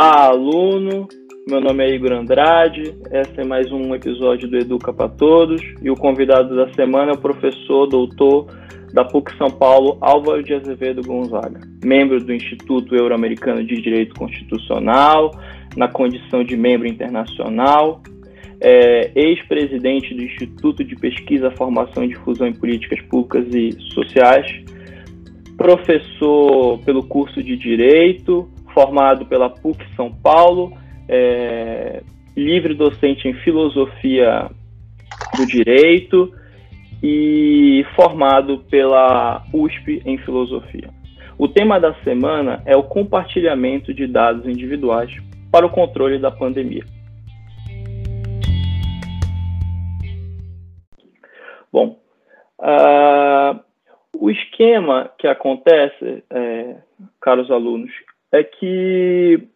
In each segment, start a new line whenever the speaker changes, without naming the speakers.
Olá, aluno. Meu nome é Igor Andrade. Esse é mais um episódio do Educa para Todos e o convidado da semana é o professor doutor da PUC São Paulo, Álvaro de Azevedo Gonzaga, membro do Instituto Euro-Americano de Direito Constitucional, na condição de membro internacional, é, ex-presidente do Instituto de Pesquisa, Formação e Difusão em Políticas Públicas e Sociais, professor pelo curso de Direito, formado pela PUC São Paulo, é, livre docente em Filosofia do Direito e formado pela USP em Filosofia. O tema da semana é o compartilhamento de dados individuais para o controle da pandemia. Bom, uh, o esquema que acontece, é, caros alunos, é que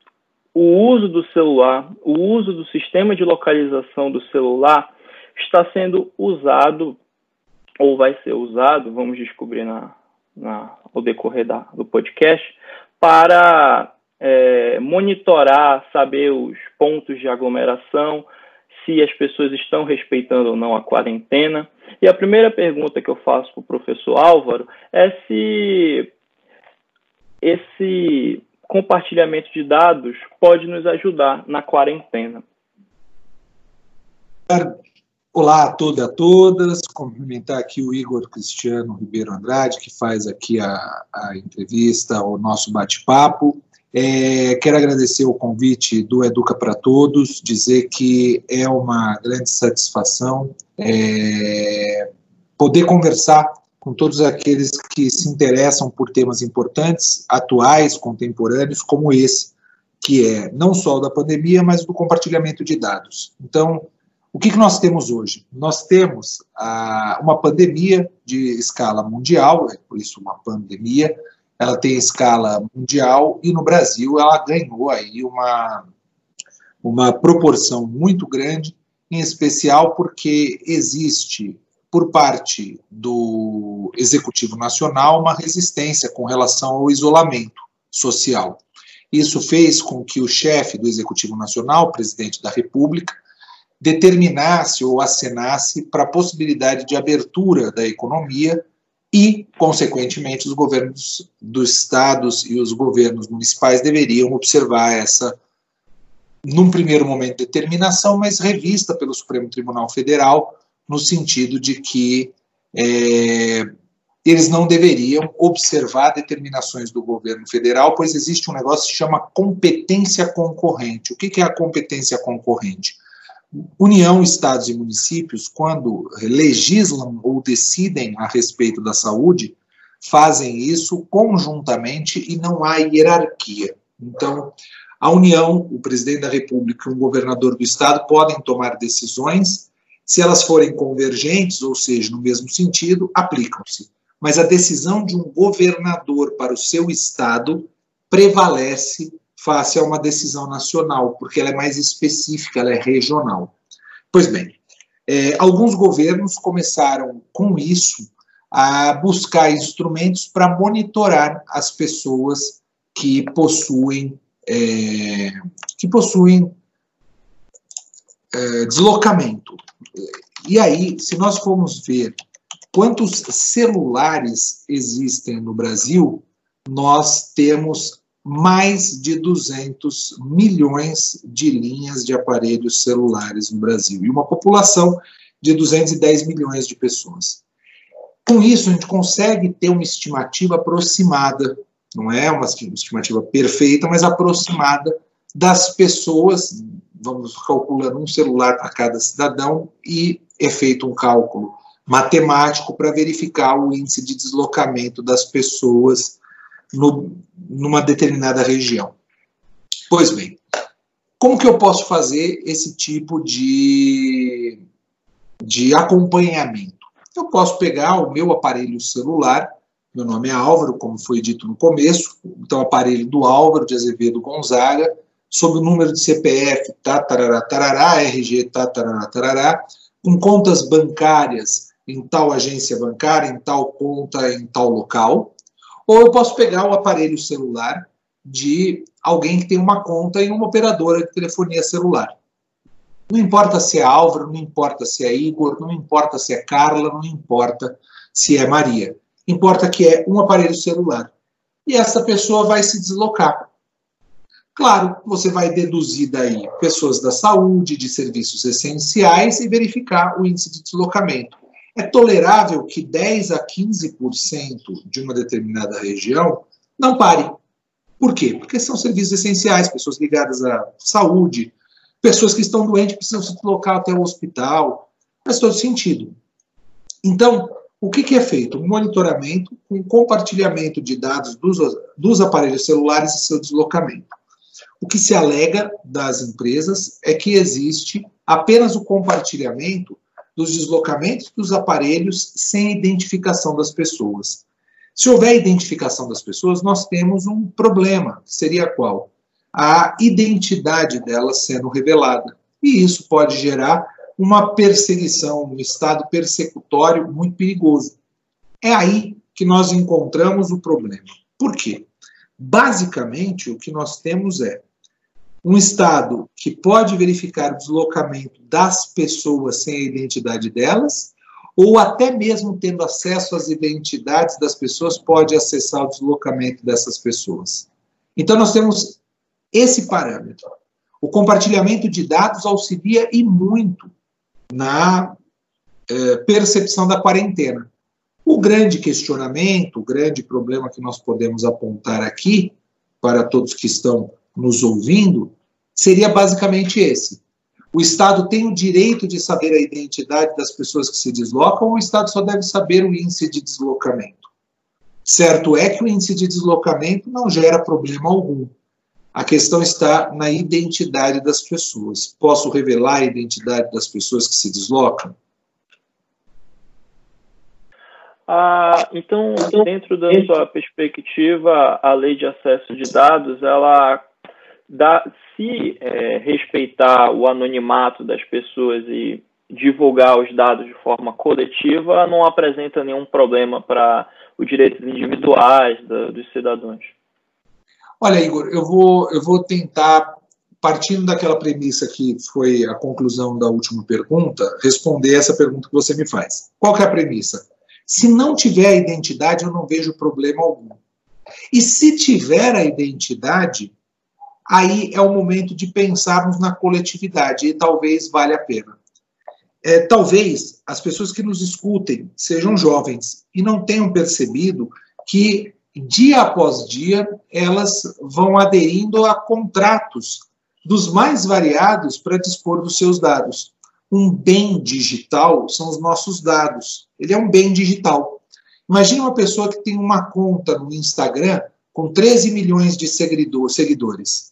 o uso do celular, o uso do sistema de localização do celular está sendo usado ou vai ser usado, vamos descobrir na, na, decorrer da, do podcast, para é, monitorar, saber os pontos de aglomeração, se as pessoas estão respeitando ou não a quarentena. E a primeira pergunta que eu faço para o professor Álvaro é se esse compartilhamento de dados pode nos ajudar na quarentena.
Olá a todos e a todas, cumprimentar aqui o Igor Cristiano Ribeiro Andrade, que faz aqui a, a entrevista, o nosso bate-papo. É, quero agradecer o convite do Educa para Todos, dizer que é uma grande satisfação é, poder conversar com todos aqueles que se interessam por temas importantes, atuais, contemporâneos, como esse, que é não só da pandemia, mas do compartilhamento de dados. Então, o que, que nós temos hoje? Nós temos ah, uma pandemia de escala mundial, é por isso uma pandemia, ela tem escala mundial e no Brasil ela ganhou aí uma, uma proporção muito grande, em especial porque existe por parte do Executivo Nacional uma resistência com relação ao isolamento social. Isso fez com que o chefe do Executivo Nacional, presidente da República, determinasse ou acenasse para a possibilidade de abertura da economia e, consequentemente, os governos dos estados e os governos municipais deveriam observar essa, num primeiro momento, determinação, mas revista pelo Supremo Tribunal Federal, no sentido de que é, eles não deveriam observar determinações do governo federal, pois existe um negócio que se chama competência concorrente. O que é a competência concorrente? União, estados e municípios, quando legislam ou decidem a respeito da saúde, fazem isso conjuntamente e não há hierarquia. Então, a União, o presidente da República e um governador do estado podem tomar decisões, se elas forem convergentes, ou seja, no mesmo sentido, aplicam-se. Mas a decisão de um governador para o seu estado prevalece face a uma decisão nacional, porque ela é mais específica, ela é regional. Pois bem, é, alguns governos começaram com isso a buscar instrumentos para monitorar as pessoas que possuem é, que possuem é, deslocamento. E aí, se nós formos ver quantos celulares existem no Brasil, nós temos mais de 200 milhões de linhas de aparelhos celulares no Brasil e uma população de 210 milhões de pessoas. Com isso, a gente consegue ter uma estimativa aproximada, não é uma estimativa perfeita, mas aproximada das pessoas. Vamos calculando um celular para cada cidadão e é feito um cálculo matemático para verificar o índice de deslocamento das pessoas no, numa determinada região. Pois bem, como que eu posso fazer esse tipo de, de acompanhamento? Eu posso pegar o meu aparelho celular, meu nome é Álvaro, como foi dito no começo, então aparelho do Álvaro de Azevedo Gonzaga, sob o número de CPF, tá, tarará, tarará, RG, tá, tarará, tarará, com contas bancárias em tal agência bancária, em tal conta, em tal local, ou eu posso pegar o aparelho celular de alguém que tem uma conta em uma operadora de telefonia celular. Não importa se é Álvaro, não importa se é Igor, não importa se é Carla, não importa se é Maria. Importa que é um aparelho celular. E essa pessoa vai se deslocar. Claro, você vai deduzir daí pessoas da saúde, de serviços essenciais e verificar o índice de deslocamento. É tolerável que 10 a 15% de uma determinada região não pare. Por quê? Porque são serviços essenciais, pessoas ligadas à saúde, pessoas que estão doentes precisam se deslocar até o hospital. Faz todo sentido. Então, o que, que é feito? Um monitoramento com compartilhamento de dados dos, dos aparelhos celulares e seu deslocamento. O que se alega das empresas é que existe apenas o compartilhamento dos deslocamentos dos aparelhos sem identificação das pessoas. Se houver identificação das pessoas, nós temos um problema, seria qual? A identidade delas sendo revelada. E isso pode gerar uma perseguição, um estado persecutório muito perigoso. É aí que nós encontramos o problema. Por quê? Basicamente, o que nós temos é um Estado que pode verificar o deslocamento das pessoas sem a identidade delas, ou até mesmo tendo acesso às identidades das pessoas, pode acessar o deslocamento dessas pessoas. Então, nós temos esse parâmetro. O compartilhamento de dados auxilia e muito na é, percepção da quarentena. O grande questionamento, o grande problema que nós podemos apontar aqui, para todos que estão nos ouvindo, seria basicamente esse. O Estado tem o direito de saber a identidade das pessoas que se deslocam, ou o Estado só deve saber o índice de deslocamento? Certo é que o índice de deslocamento não gera problema algum. A questão está na identidade das pessoas. Posso revelar a identidade das pessoas que se deslocam?
Ah, então, dentro da sua perspectiva, a lei de acesso de dados, ela dá, se é, respeitar o anonimato das pessoas e divulgar os dados de forma coletiva, não apresenta nenhum problema para os direitos individuais da, dos cidadãos.
Olha, Igor, eu vou, eu vou tentar, partindo daquela premissa que foi a conclusão da última pergunta, responder essa pergunta que você me faz. Qual é a premissa? Se não tiver a identidade, eu não vejo problema algum. E se tiver a identidade, aí é o momento de pensarmos na coletividade e talvez valha a pena. É, talvez as pessoas que nos escutem sejam jovens e não tenham percebido que dia após dia elas vão aderindo a contratos dos mais variados para dispor dos seus dados. Um bem digital são os nossos dados. Ele é um bem digital. Imagine uma pessoa que tem uma conta no Instagram com 13 milhões de seguidores.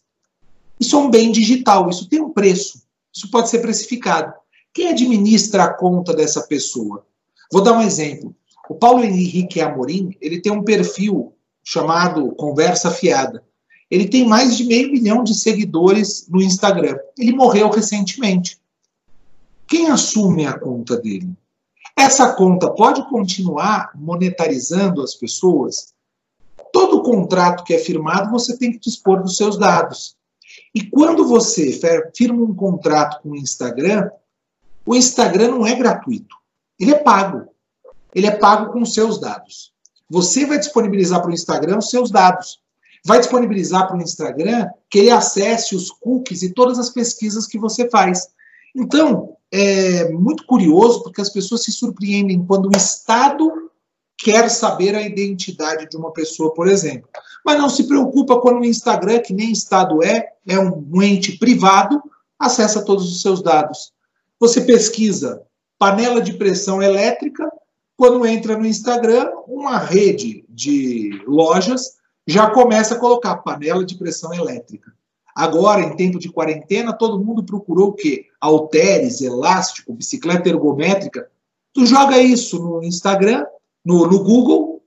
Isso é um bem digital, isso tem um preço, isso pode ser precificado. Quem administra a conta dessa pessoa? Vou dar um exemplo. O Paulo Henrique Amorim, ele tem um perfil chamado Conversa Fiada. Ele tem mais de meio milhão de seguidores no Instagram. Ele morreu recentemente. Quem assume a conta dele? Essa conta pode continuar monetarizando as pessoas? Todo contrato que é firmado, você tem que dispor dos seus dados. E quando você firma um contrato com o Instagram, o Instagram não é gratuito. Ele é pago. Ele é pago com seus dados. Você vai disponibilizar para o Instagram os seus dados. Vai disponibilizar para o Instagram que ele acesse os cookies e todas as pesquisas que você faz. Então, é muito curioso porque as pessoas se surpreendem quando o Estado quer saber a identidade de uma pessoa, por exemplo. Mas não se preocupa quando o Instagram, que nem Estado é, é um ente privado, acessa todos os seus dados. Você pesquisa panela de pressão elétrica, quando entra no Instagram, uma rede de lojas já começa a colocar panela de pressão elétrica. Agora, em tempo de quarentena, todo mundo procurou o quê? Halteres, elástico, bicicleta ergométrica. Tu joga isso no Instagram, no, no Google,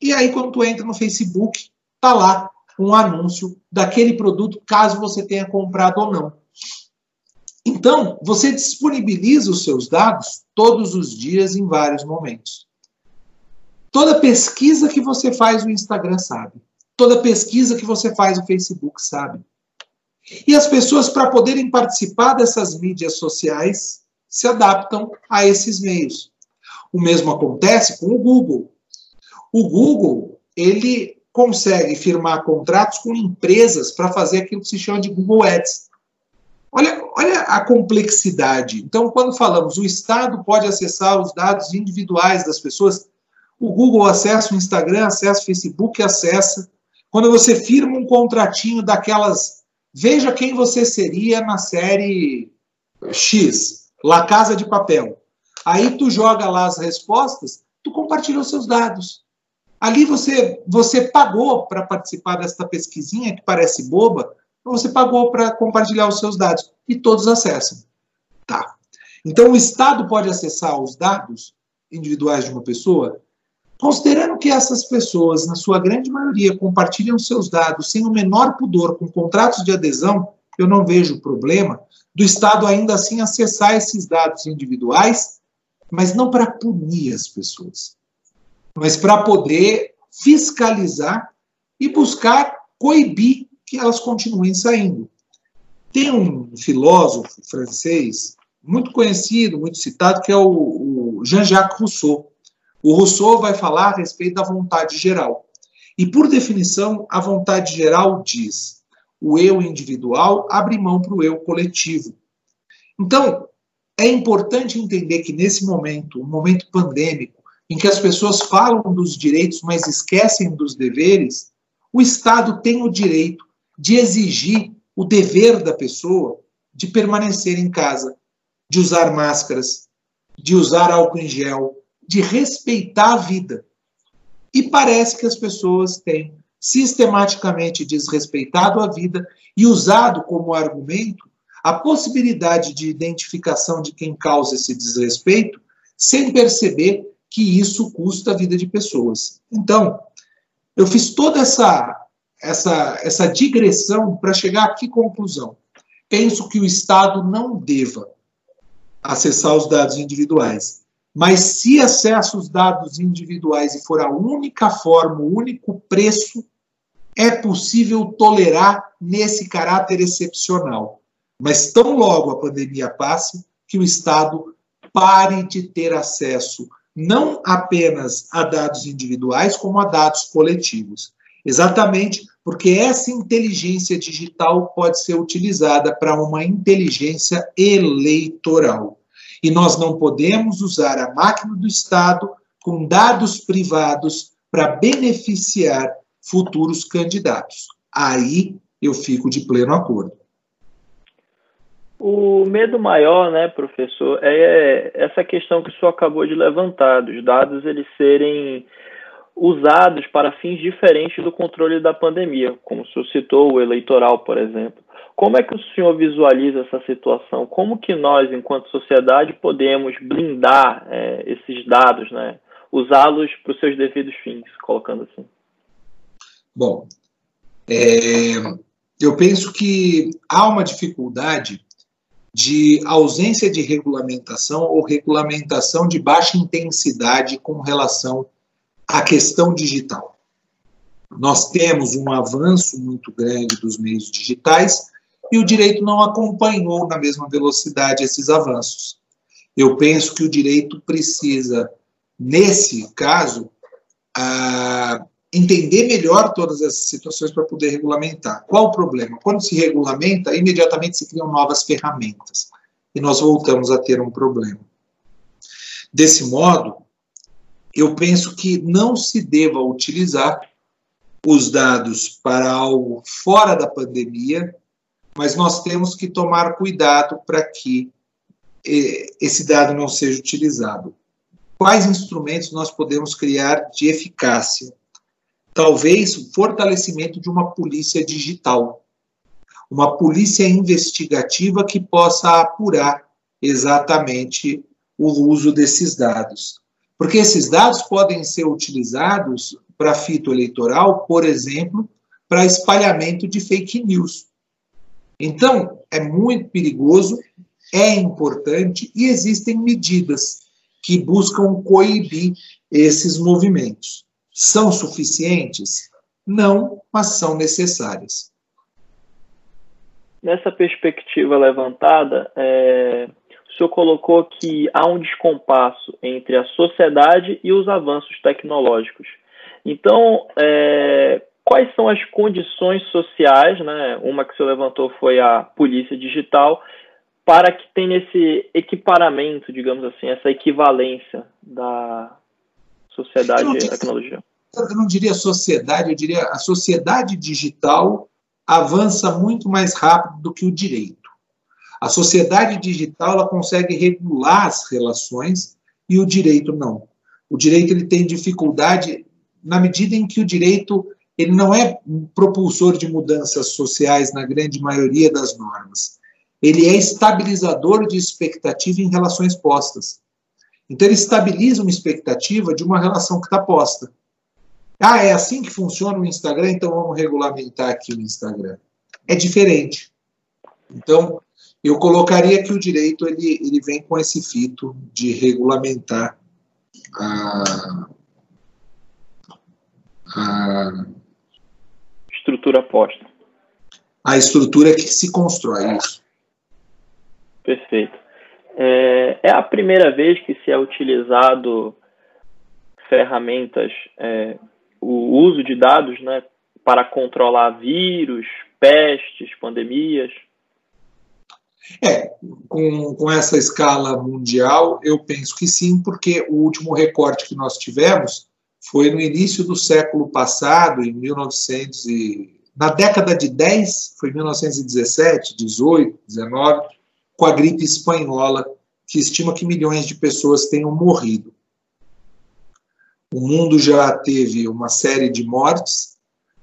e aí quando tu entra no Facebook, tá lá um anúncio daquele produto, caso você tenha comprado ou não. Então, você disponibiliza os seus dados todos os dias em vários momentos. Toda pesquisa que você faz, o Instagram sabe. Toda pesquisa que você faz no Facebook sabe. E as pessoas, para poderem participar dessas mídias sociais, se adaptam a esses meios. O mesmo acontece com o Google. O Google, ele consegue firmar contratos com empresas para fazer aquilo que se chama de Google Ads. Olha, olha a complexidade. Então, quando falamos o Estado pode acessar os dados individuais das pessoas, o Google acessa o Instagram, acessa o Facebook, acessa. Quando você firma um contratinho daquelas, veja quem você seria na série X, La Casa de Papel. Aí tu joga lá as respostas, tu compartilha os seus dados. Ali você, você pagou para participar desta pesquisinha que parece boba, você pagou para compartilhar os seus dados e todos acessam. Tá. Então o Estado pode acessar os dados individuais de uma pessoa, considerando que essas pessoas, na sua grande maioria, compartilham seus dados sem o menor pudor com contratos de adesão, eu não vejo problema do Estado ainda assim acessar esses dados individuais, mas não para punir as pessoas mas para poder fiscalizar e buscar coibir que elas continuem saindo. Tem um filósofo francês muito conhecido, muito citado, que é o, Jean-Jacques Rousseau. O Rousseau vai falar a respeito da vontade geral. E, por definição, a vontade geral diz: o eu individual abre mão para o eu coletivo. Então, é importante entender que nesse momento, um momento pandêmico, em que as pessoas falam dos direitos, mas esquecem dos deveres, o Estado tem o direito de exigir o dever da pessoa de permanecer em casa, de usar máscaras, de usar álcool em gel, de respeitar a vida. E parece que as pessoas têm sistematicamente desrespeitado a vida e usado como argumento a possibilidade de identificação de quem causa esse desrespeito, sem perceber que isso custa a vida de pessoas. Então, eu fiz toda essa essa essa digressão para chegar a que conclusão? Penso que o Estado não deva acessar os dados individuais. Mas se acessa os dados individuais e for a única forma, o único preço, é possível tolerar nesse caráter excepcional. Mas tão logo a pandemia passe, que o Estado pare de ter acesso não apenas a dados individuais, como a dados coletivos. Exatamente porque essa inteligência digital pode ser utilizada para uma inteligência eleitoral. E nós não podemos usar a máquina do Estado com dados privados para beneficiar futuros candidatos. Aí eu fico de pleno acordo.
O medo maior, né, professor, é essa questão que o senhor acabou de levantar, dos dados eles serem usados para fins diferentes do controle da pandemia, como o senhor citou, o eleitoral, por exemplo. Como é que o senhor visualiza essa situação? Como que nós, enquanto sociedade, podemos blindar é, esses dados, né? usá-los para os seus devidos fins, colocando assim?
Bom, é, eu penso que há uma dificuldade de ausência de regulamentação ou regulamentação de baixa intensidade com relação à questão digital. Nós temos um avanço muito grande dos meios digitais e o direito não acompanhou na mesma velocidade esses avanços. Eu penso que o direito precisa, nesse caso, entender melhor todas essas situações para poder regulamentar. Qual o problema? Quando se regulamenta, imediatamente se criam novas ferramentas e nós voltamos a ter um problema. Desse modo, eu penso que não se deva utilizar os dados para algo fora da pandemia, mas nós temos que tomar cuidado para que eh, esse dado não seja utilizado. Quais instrumentos nós podemos criar de eficácia? Talvez o fortalecimento de uma polícia digital, uma polícia investigativa que possa apurar exatamente o uso desses dados. Porque esses dados podem ser utilizados para fito eleitoral, por exemplo, para espalhamento de fake news. Então, é muito perigoso, é importante e existem medidas que buscam coibir esses movimentos são suficientes? Não, mas são necessárias.
Nessa perspectiva levantada, é, o senhor colocou que há um descompasso entre a sociedade e os avanços tecnológicos. Então, é, quais são as condições sociais, né? Uma que o senhor levantou foi a polícia digital, para que tenha esse equiparamento, digamos assim, essa equivalência da sociedade e tecnologia?
Eu não diria sociedade, eu diria a sociedade digital avança muito mais rápido do que o direito. A sociedade digital ela consegue regular as relações e o direito não. O direito ele tem dificuldade na medida em que o direito ele não é propulsor de mudanças sociais na grande maioria das normas. Ele é estabilizador de expectativa em relações postas. Então, ele estabiliza uma expectativa de uma relação que está posta. Ah, é assim que funciona o Instagram, então vamos regulamentar aqui o Instagram. É diferente. Então, eu colocaria que o direito ele, ele vem com esse fito de regulamentar a,
a estrutura posta.
A estrutura que se constrói, isso.
Perfeito. É, é a primeira vez que se é utilizado ferramentas, é, o uso de dados né, para controlar vírus, pestes, pandemias?
É, com, com essa escala mundial, eu penso que sim, porque o último recorte que nós tivemos foi no início do século passado, em 1900 e, na década de 10, foi 1917, 18, 19, com a gripe espanhola, que estima que milhões de pessoas tenham morrido. O mundo já teve uma série de mortes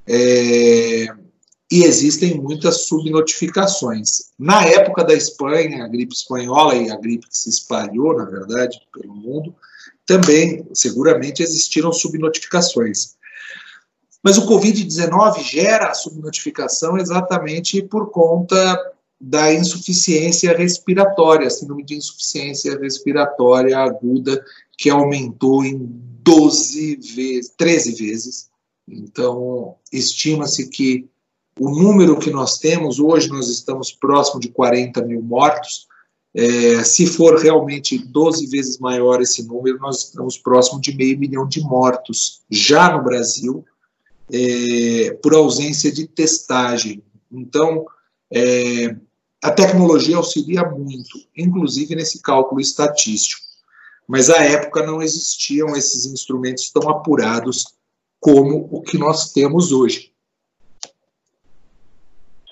é, e existem muitas subnotificações. Na época da Espanha, a gripe espanhola e a gripe que se espalhou, na verdade, pelo mundo, também, seguramente, existiram subnotificações. Mas o Covid-19 gera a subnotificação exatamente por conta da insuficiência respiratória, síndrome de insuficiência respiratória aguda, que aumentou em 12 vezes, 13 vezes. Então, estima-se que o número que nós temos, hoje nós estamos próximo de 40 mil mortos, é, se for realmente 12 vezes maior esse número, nós estamos próximo de meio milhão de mortos já no Brasil é, por ausência de testagem. Então, é, a tecnologia auxilia muito, inclusive nesse cálculo estatístico. Mas à época não existiam esses instrumentos tão apurados como o que nós temos hoje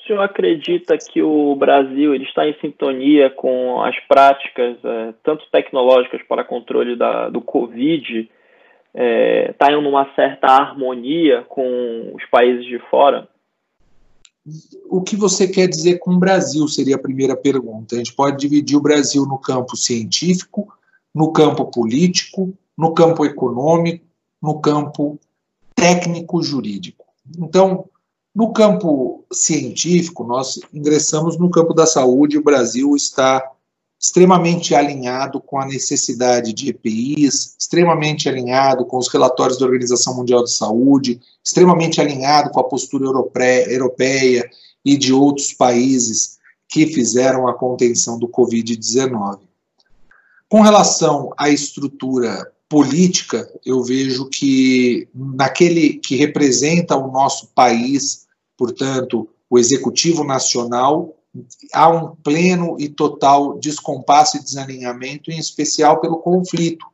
o senhor acredita que o Brasil ele está em sintonia com as práticas, é, tanto tecnológicas para controle da, do Covid, é, está em uma certa harmonia com os países de fora?
O que você quer dizer com o Brasil seria a primeira pergunta. A gente pode dividir o Brasil no campo científico, no campo político, no campo econômico, no campo técnico-jurídico. Então, no campo científico, nós ingressamos no campo da saúde, o Brasil está extremamente alinhado com a necessidade de EPIs, extremamente alinhado com os relatórios da Organização Mundial de Saúde, extremamente alinhado com a postura europeia e de outros países que fizeram a contenção do Covid-19. Com relação à estrutura política, eu vejo que naquele que representa o nosso país portanto, o Executivo Nacional, há um pleno e total descompasso e desalinhamento, em especial pelo conflito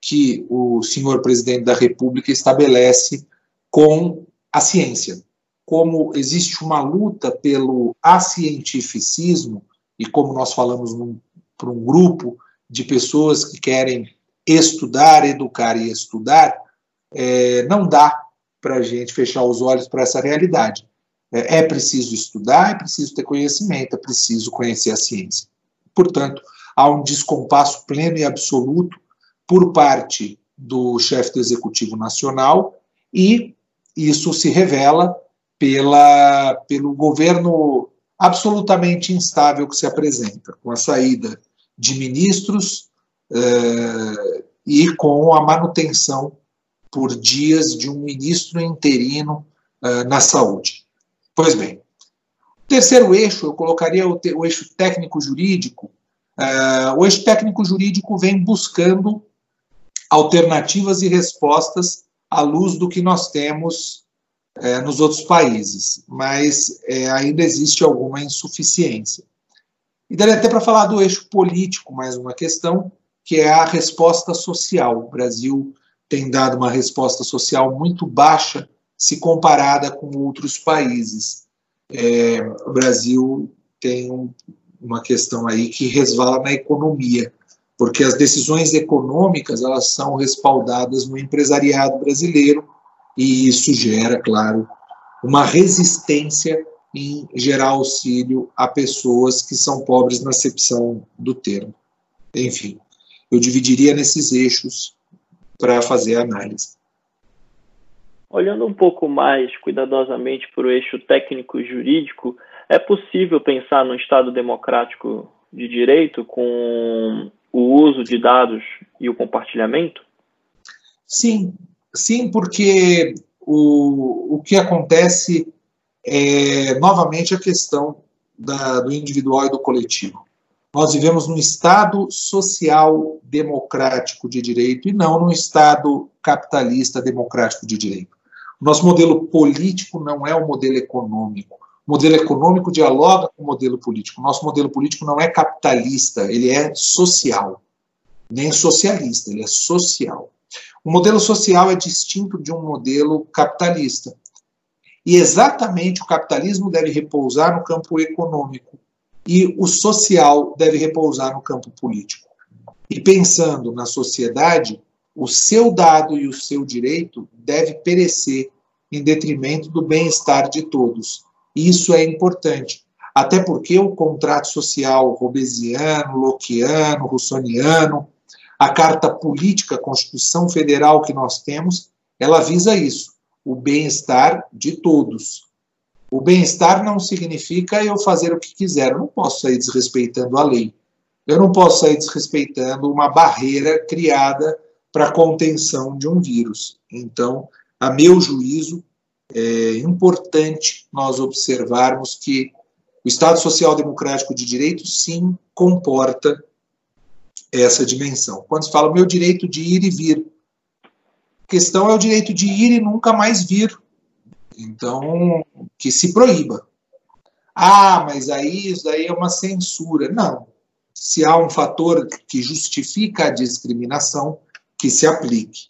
que o senhor presidente da República estabelece com a ciência. Como existe uma luta pelo acientificismo, e como nós falamos para um grupo de pessoas que querem estudar, educar e estudar, é, não dá para a gente fechar os olhos para essa realidade. É, é preciso estudar, é preciso ter conhecimento, é preciso conhecer a ciência. Portanto, há um descompasso pleno e absoluto por parte do chefe do Executivo Nacional e isso se revela pela, pelo governo absolutamente instável que se apresenta, com a saída de ministros eh, e com a manutenção por dias de um ministro interino uh, na saúde. Pois bem, terceiro eixo, eu colocaria o, o eixo técnico-jurídico. Uh, o eixo técnico-jurídico vem buscando alternativas e respostas à luz do que nós temos nos outros países, mas ainda existe alguma insuficiência. E daria até para falar do eixo político, mais uma questão, que é a resposta social. O Brasil tem dado uma resposta social muito baixa se comparada com outros países. É, o Brasil tem um, uma questão aí que resvala na economia, porque as decisões econômicas elas são respaldadas no empresariado brasileiro e isso gera, claro, uma resistência em gerar auxílio a pessoas que são pobres na acepção do termo. Enfim, eu dividiria nesses eixos para fazer a análise.
Olhando um pouco mais cuidadosamente para o eixo técnico-jurídico, é possível pensar no Estado democrático de direito com o uso de dados e o compartilhamento?
Sim, sim, porque o, o que acontece é novamente a questão da, do individual e do coletivo. Nós vivemos num Estado social democrático de direito e não num Estado capitalista democrático de direito. Nosso modelo político não é o modelo econômico. O modelo econômico dialoga com o modelo político. Nosso modelo político não é capitalista, ele é social. Nem socialista, ele é social. O modelo social é distinto de um modelo capitalista. E exatamente o capitalismo deve repousar no campo econômico e o social deve repousar no campo político. E pensando na sociedade, o seu dado e o seu direito deve perecer em detrimento do bem-estar de todos. Isso é importante, até porque o contrato social robesiano, lockeano, russoniano, a carta política, a Constituição Federal que nós temos, ela visa isso, o bem-estar de todos. O bem-estar não significa eu fazer o que quiser. Eu não posso sair desrespeitando a lei. Eu não posso sair desrespeitando uma barreira criada para a contenção de um vírus. Então, a meu juízo, é importante nós observarmos que o Estado Social Democrático de Direito, sim, comporta essa dimensão. Quando se fala meu direito de ir e vir, questão é o direito de ir e nunca mais vir. Então, que se proíba. Ah, mas aí isso daí é uma censura. Não. Se há um fator que justifica a discriminação, que se aplique.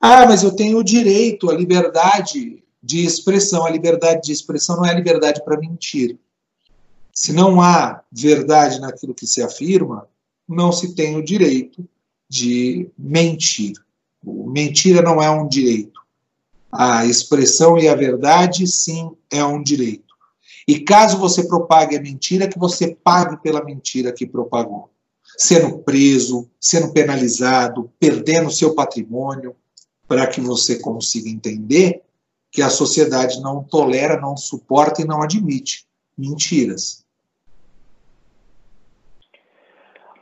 Ah, mas eu tenho o direito à liberdade de expressão. A liberdade de expressão não é liberdade para mentir. Se não há verdade naquilo que se afirma, não se tem o direito de mentir. Mentira não é um direito. A expressão e a verdade, sim, é um direito. E caso você propague a mentira, que você pague pela mentira que propagou. Sendo preso, sendo penalizado, perdendo seu patrimônio, para que você consiga entender que a sociedade não tolera, não suporta e não admite mentiras.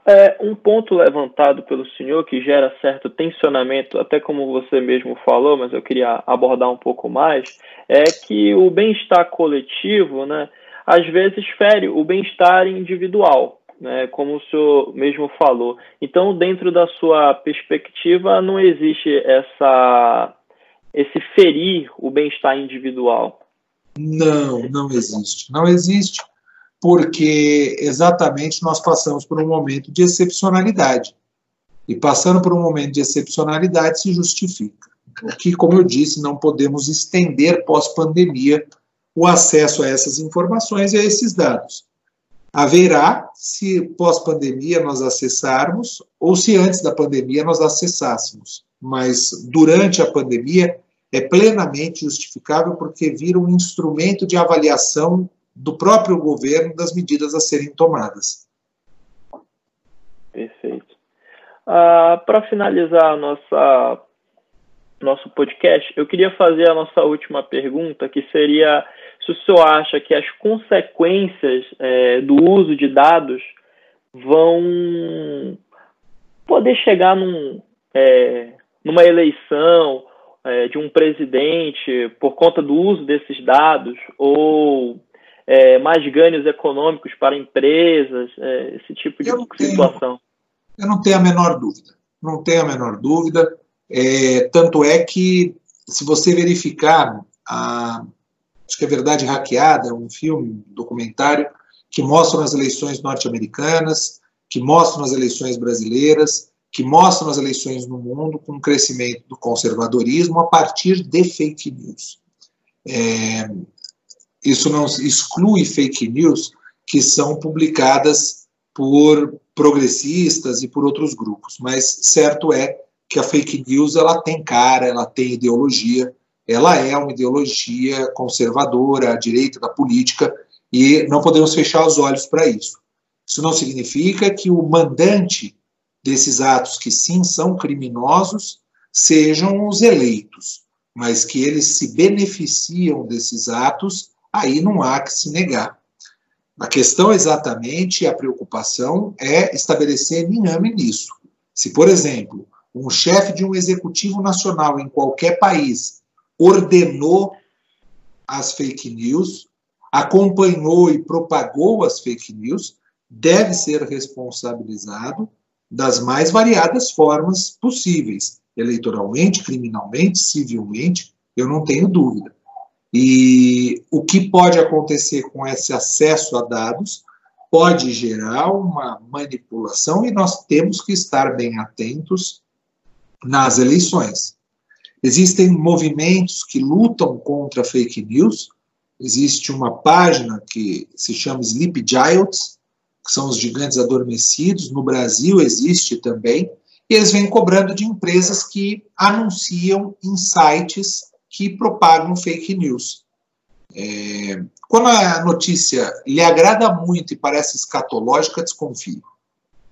É, um ponto levantado pelo senhor que gera certo tensionamento, até como você mesmo falou, mas eu queria abordar um pouco mais, é que o bem-estar coletivo, né, às vezes fere o bem-estar individual, né, como o senhor mesmo falou. Então, dentro da sua perspectiva, não existe essa esse ferir o bem-estar individual.
Não, não existe. Não existe porque exatamente nós passamos por um momento de excepcionalidade. E passando por um momento de excepcionalidade se justifica. O que, como eu disse, não podemos estender pós-pandemia o acesso a essas informações e a esses dados. Haverá se pós-pandemia nós acessarmos ou se antes da pandemia nós acessássemos. Mas durante a pandemia é plenamente justificável porque vira um instrumento de avaliação do próprio governo das medidas a serem tomadas.
Perfeito. Ah, Para finalizar nossa, nosso podcast, eu queria fazer a nossa última pergunta, que seria se o senhor acha que as consequências é, do uso de dados vão poder chegar num, é, numa eleição é, de um presidente por conta do uso desses dados ou é, mais ganhos econômicos para empresas, é, esse tipo de situação?
eu não tenho a menor dúvida. Não tenho a menor dúvida. É, tanto é que, se você verificar, a, acho que é Verdade Hackeada, um filme, um documentário, que mostra as eleições norte-americanas, que mostram as eleições brasileiras, que mostram as eleições no mundo com o crescimento do conservadorismo a partir de fake news. É, isso não exclui fake news que são publicadas por progressistas e por outros grupos, mas certo é que a fake news ela tem cara, ela tem ideologia, ela é uma ideologia conservadora, à direita da política, e não podemos fechar os olhos para isso. Isso não significa que o mandante desses atos, que sim são criminosos, sejam os eleitos, mas que eles se beneficiam desses atos, aí não há que se negar. A questão exatamente, a preocupação é estabelecer linhame nisso. Se, por exemplo, um chefe de um executivo nacional em qualquer país ordenou as fake news, acompanhou e propagou as fake news, deve ser responsabilizado das mais variadas formas possíveis, eleitoralmente, criminalmente, civilmente, eu não tenho dúvida. E o que pode acontecer com esse acesso a dados pode gerar uma manipulação e nós temos que estar bem atentos nas eleições. Existem movimentos que lutam contra fake news. Existe uma página que se chama Sleep Giants, que são os gigantes adormecidos. No Brasil existe também. E eles vêm cobrando de empresas que anunciam em sites que propagam fake news. É, quando a notícia lhe agrada muito e parece escatológica, desconfie.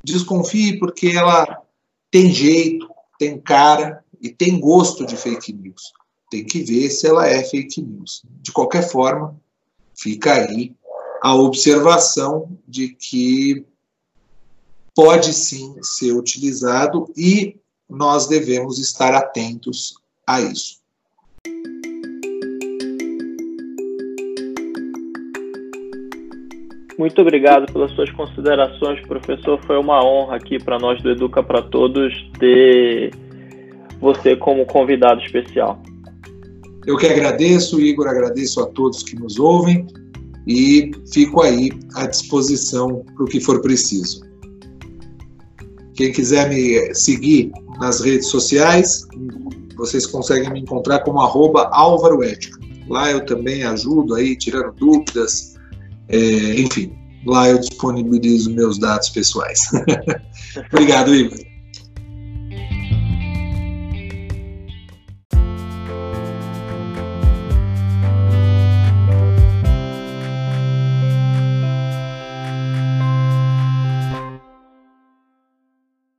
Desconfie porque ela tem jeito, tem cara e tem gosto de fake news. Tem que ver se ela é fake news. De qualquer forma, fica aí a observação de que pode sim ser utilizado e nós devemos estar atentos a isso.
Muito obrigado pelas suas considerações, professor. Foi uma honra aqui para nós do Educa para Todos ter você como convidado especial.
Eu que agradeço, Igor, agradeço a todos que nos ouvem e fico aí à disposição para o que for preciso. Quem quiser me seguir nas redes sociais, vocês conseguem me encontrar como arroba Álvaro Ética. Lá eu também ajudo aí, tirando dúvidas, é, enfim, lá eu disponibilizo meus dados pessoais. Obrigado, Igor.